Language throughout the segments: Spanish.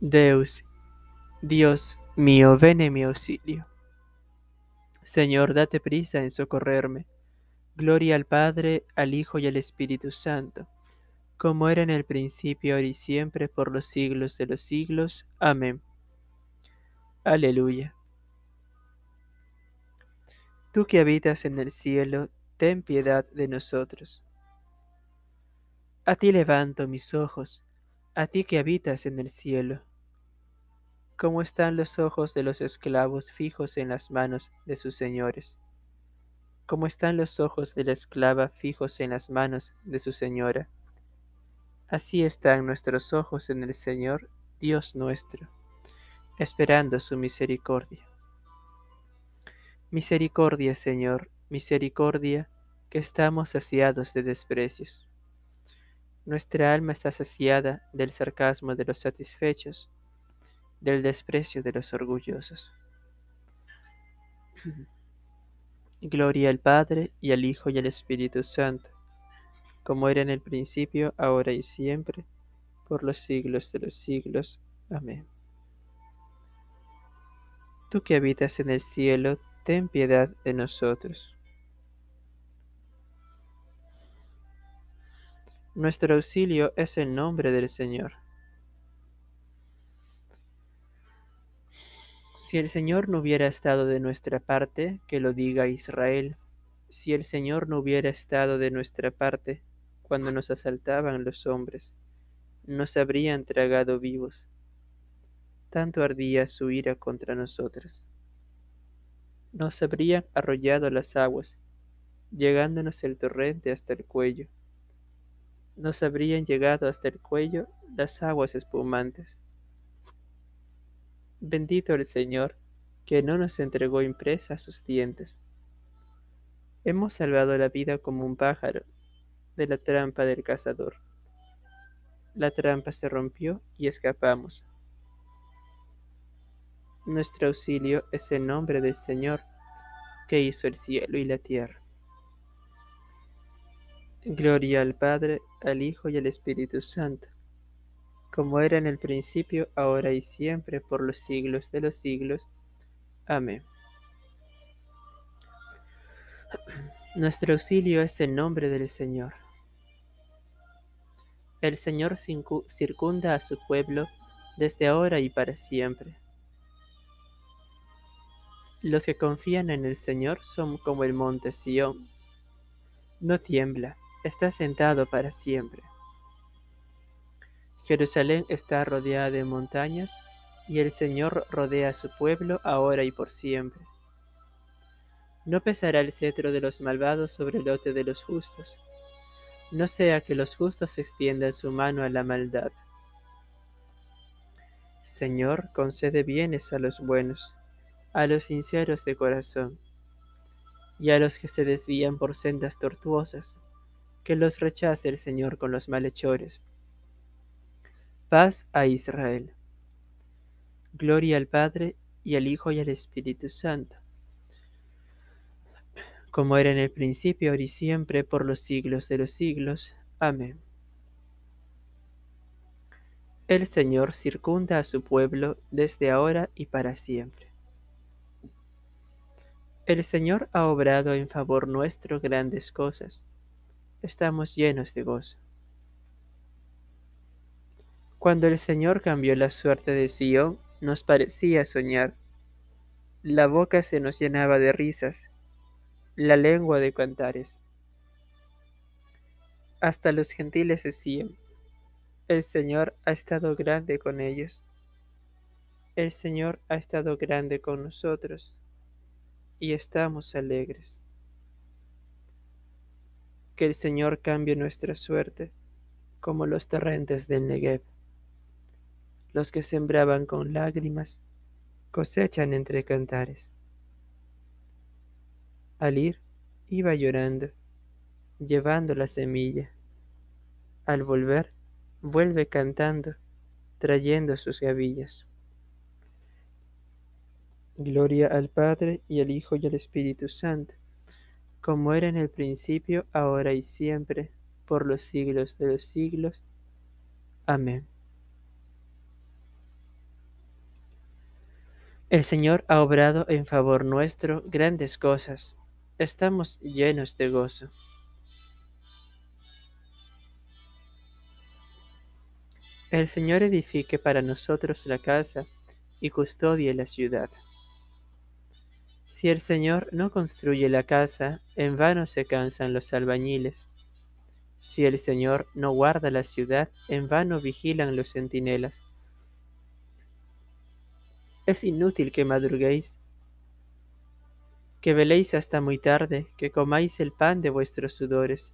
Deus, Dios mío, ven en mi auxilio. Señor, date prisa en socorrerme. Gloria al Padre, al Hijo y al Espíritu Santo, como era en el principio, ahora y siempre, por los siglos de los siglos. Amén. Aleluya. Tú que habitas en el cielo, ten piedad de nosotros. A ti levanto mis ojos, a ti que habitas en el cielo. ¿Cómo están los ojos de los esclavos fijos en las manos de sus señores? ¿Cómo están los ojos de la esclava fijos en las manos de su señora? Así están nuestros ojos en el Señor, Dios nuestro, esperando su misericordia. Misericordia, Señor, misericordia, que estamos saciados de desprecios. Nuestra alma está saciada del sarcasmo de los satisfechos del desprecio de los orgullosos. Gloria al Padre y al Hijo y al Espíritu Santo, como era en el principio, ahora y siempre, por los siglos de los siglos. Amén. Tú que habitas en el cielo, ten piedad de nosotros. Nuestro auxilio es el nombre del Señor Si el Señor no hubiera estado de nuestra parte, que lo diga Israel. Si el Señor no hubiera estado de nuestra parte cuando nos asaltaban los hombres, nos habrían tragado vivos. Tanto ardía su ira contra nosotros. Nos habrían arrollado las aguas, llegándonos el torrente hasta el cuello. Nos habrían llegado hasta el cuello las aguas espumantes Bendito el Señor, que no nos entregó impresa sus dientes. Hemos salvado la vida como un pájaro de la trampa del cazador. La trampa se rompió y escapamos. Nuestro auxilio es el nombre del Señor, que hizo el cielo y la tierra. Gloria al Padre, al Hijo y al Espíritu Santo como era en el principio, ahora y siempre, por los siglos de los siglos. Amén. Nuestro auxilio es el nombre del Señor. El Señor circunda a su pueblo desde ahora y para siempre. Los que confían en el Señor son como el monte Sión. No tiembla, está sentado para siempre. Jerusalén está rodeada de montañas, y el Señor rodea a su pueblo ahora y por siempre. No pesará el cetro de los malvados sobre el lote de los justos, no sea que los justos extiendan su mano a la maldad. Señor, concede bienes a los buenos, a los sinceros de corazón, y a los que se desvían por sendas tortuosas, que los rechace el Señor con los malhechores Paz a Israel. Gloria al Padre y al Hijo y al Espíritu Santo, como era en el principio, ahora y siempre, por los siglos de los siglos. Amén. El Señor circunda a su pueblo desde ahora y para siempre. El Señor ha obrado en favor nuestro grandes cosas. Estamos llenos de gozo. Cuando el Señor cambió la suerte de Sion, nos parecía soñar. La boca se nos llenaba de risas, la lengua de cantares. Hasta los gentiles decían, el Señor ha estado grande con ellos. El Señor ha estado grande con nosotros y estamos alegres. Que el Señor cambie nuestra suerte como los torrentes del Negev. Los que sembraban con lágrimas cosechan entre cantares. Al ir, iba llorando, llevando la semilla. Al volver, vuelve cantando, trayendo sus gavillas. Gloria al Padre y al Hijo y al Espíritu Santo, como era en el principio, ahora y siempre, por los siglos de los siglos. Amén. El Señor ha obrado en favor nuestro grandes cosas. Estamos llenos de gozo. El Señor edifique para nosotros la casa y custodie la ciudad. Si el Señor no construye la casa, en vano se cansan los albañiles. Si el Señor no guarda la ciudad, en vano vigilan los centinelas. Es inútil que madruguéis, que veléis hasta muy tarde, que comáis el pan de vuestros sudores.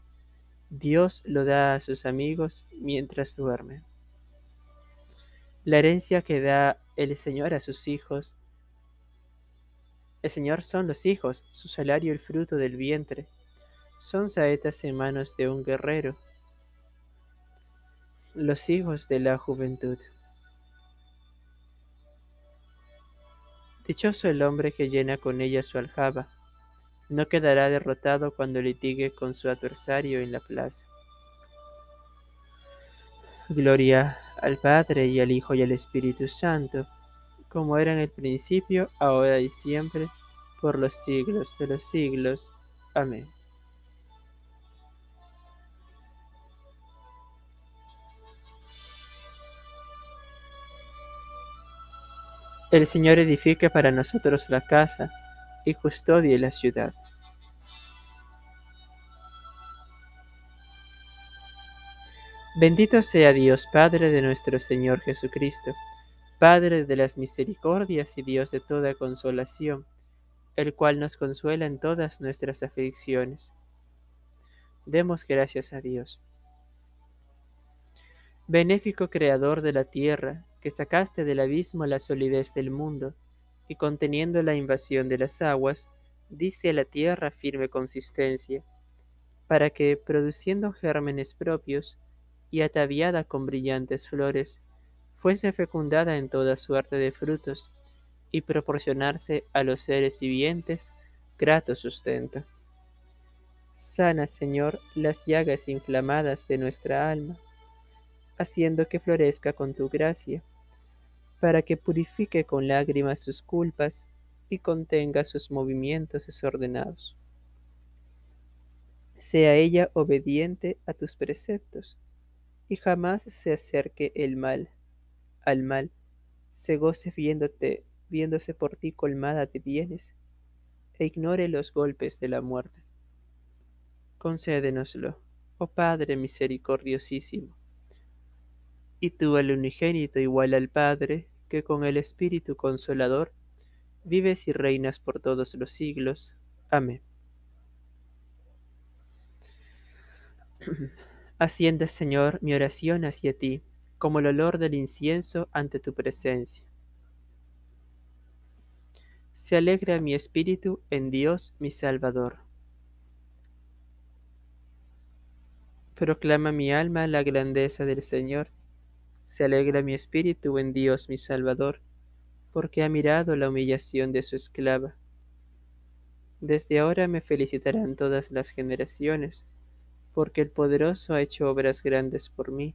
Dios lo da a sus amigos mientras duermen. La herencia que da el Señor a sus hijos. El Señor son los hijos, su salario el fruto del vientre. Son saetas en manos de un guerrero. Los hijos de la juventud. Dichoso el hombre que llena con ella su aljaba, no quedará derrotado cuando litigue con su adversario en la plaza. Gloria al Padre y al Hijo y al Espíritu Santo, como era en el principio, ahora y siempre, por los siglos de los siglos. Amén. El Señor edifique para nosotros la casa y custodie la ciudad. Bendito sea Dios Padre de nuestro Señor Jesucristo, Padre de las misericordias y Dios de toda consolación, el cual nos consuela en todas nuestras aflicciones. Demos gracias a Dios. Benéfico Creador de la tierra, que sacaste del abismo la solidez del mundo, y conteniendo la invasión de las aguas, diste a la tierra firme consistencia, para que, produciendo gérmenes propios, y ataviada con brillantes flores, fuese fecundada en toda suerte de frutos, y proporcionarse a los seres vivientes grato sustento. Sana, Señor, las llagas inflamadas de nuestra alma, haciendo que florezca con tu gracia para que purifique con lágrimas sus culpas y contenga sus movimientos desordenados. Sea ella obediente a tus preceptos y jamás se acerque el mal al mal, se goce viéndote, viéndose por ti colmada de bienes e ignore los golpes de la muerte. Concédenoslo, oh Padre misericordiosísimo. Y tú, el unigénito igual al Padre, que con el Espíritu Consolador vives y reinas por todos los siglos. Amén. Asciende, Señor, mi oración hacia ti, como el olor del incienso ante tu presencia. Se alegra mi espíritu en Dios mi Salvador. Proclama mi alma la grandeza del Señor se alegra mi espíritu en Dios mi Salvador, porque ha mirado la humillación de su esclava. Desde ahora me felicitarán todas las generaciones, porque el poderoso ha hecho obras grandes por mí.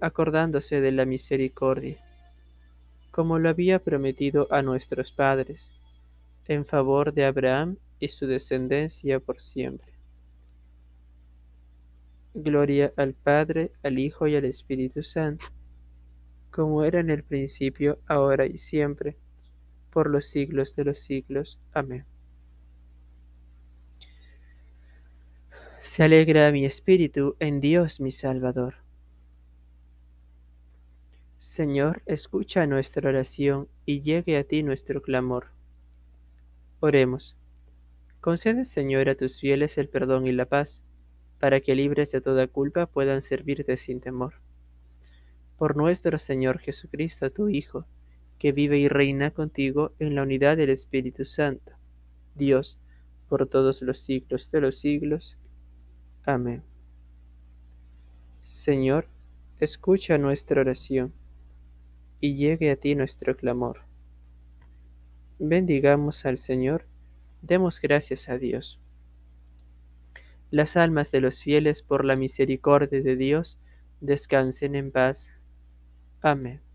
acordándose de la misericordia, como lo había prometido a nuestros padres, en favor de Abraham y su descendencia por siempre. Gloria al Padre, al Hijo y al Espíritu Santo, como era en el principio, ahora y siempre, por los siglos de los siglos. Amén. Se alegra mi espíritu en Dios mi Salvador. Señor, escucha nuestra oración y llegue a ti nuestro clamor. Oremos. Concede, Señor, a tus fieles el perdón y la paz para que libres de toda culpa puedan servirte sin temor. Por nuestro Señor Jesucristo, tu Hijo, que vive y reina contigo en la unidad del Espíritu Santo, Dios, por todos los siglos de los siglos. Amén. Señor, escucha nuestra oración y llegue a ti nuestro clamor. Bendigamos al Señor, demos gracias a Dios. Las almas de los fieles por la misericordia de Dios descansen en paz. Amén.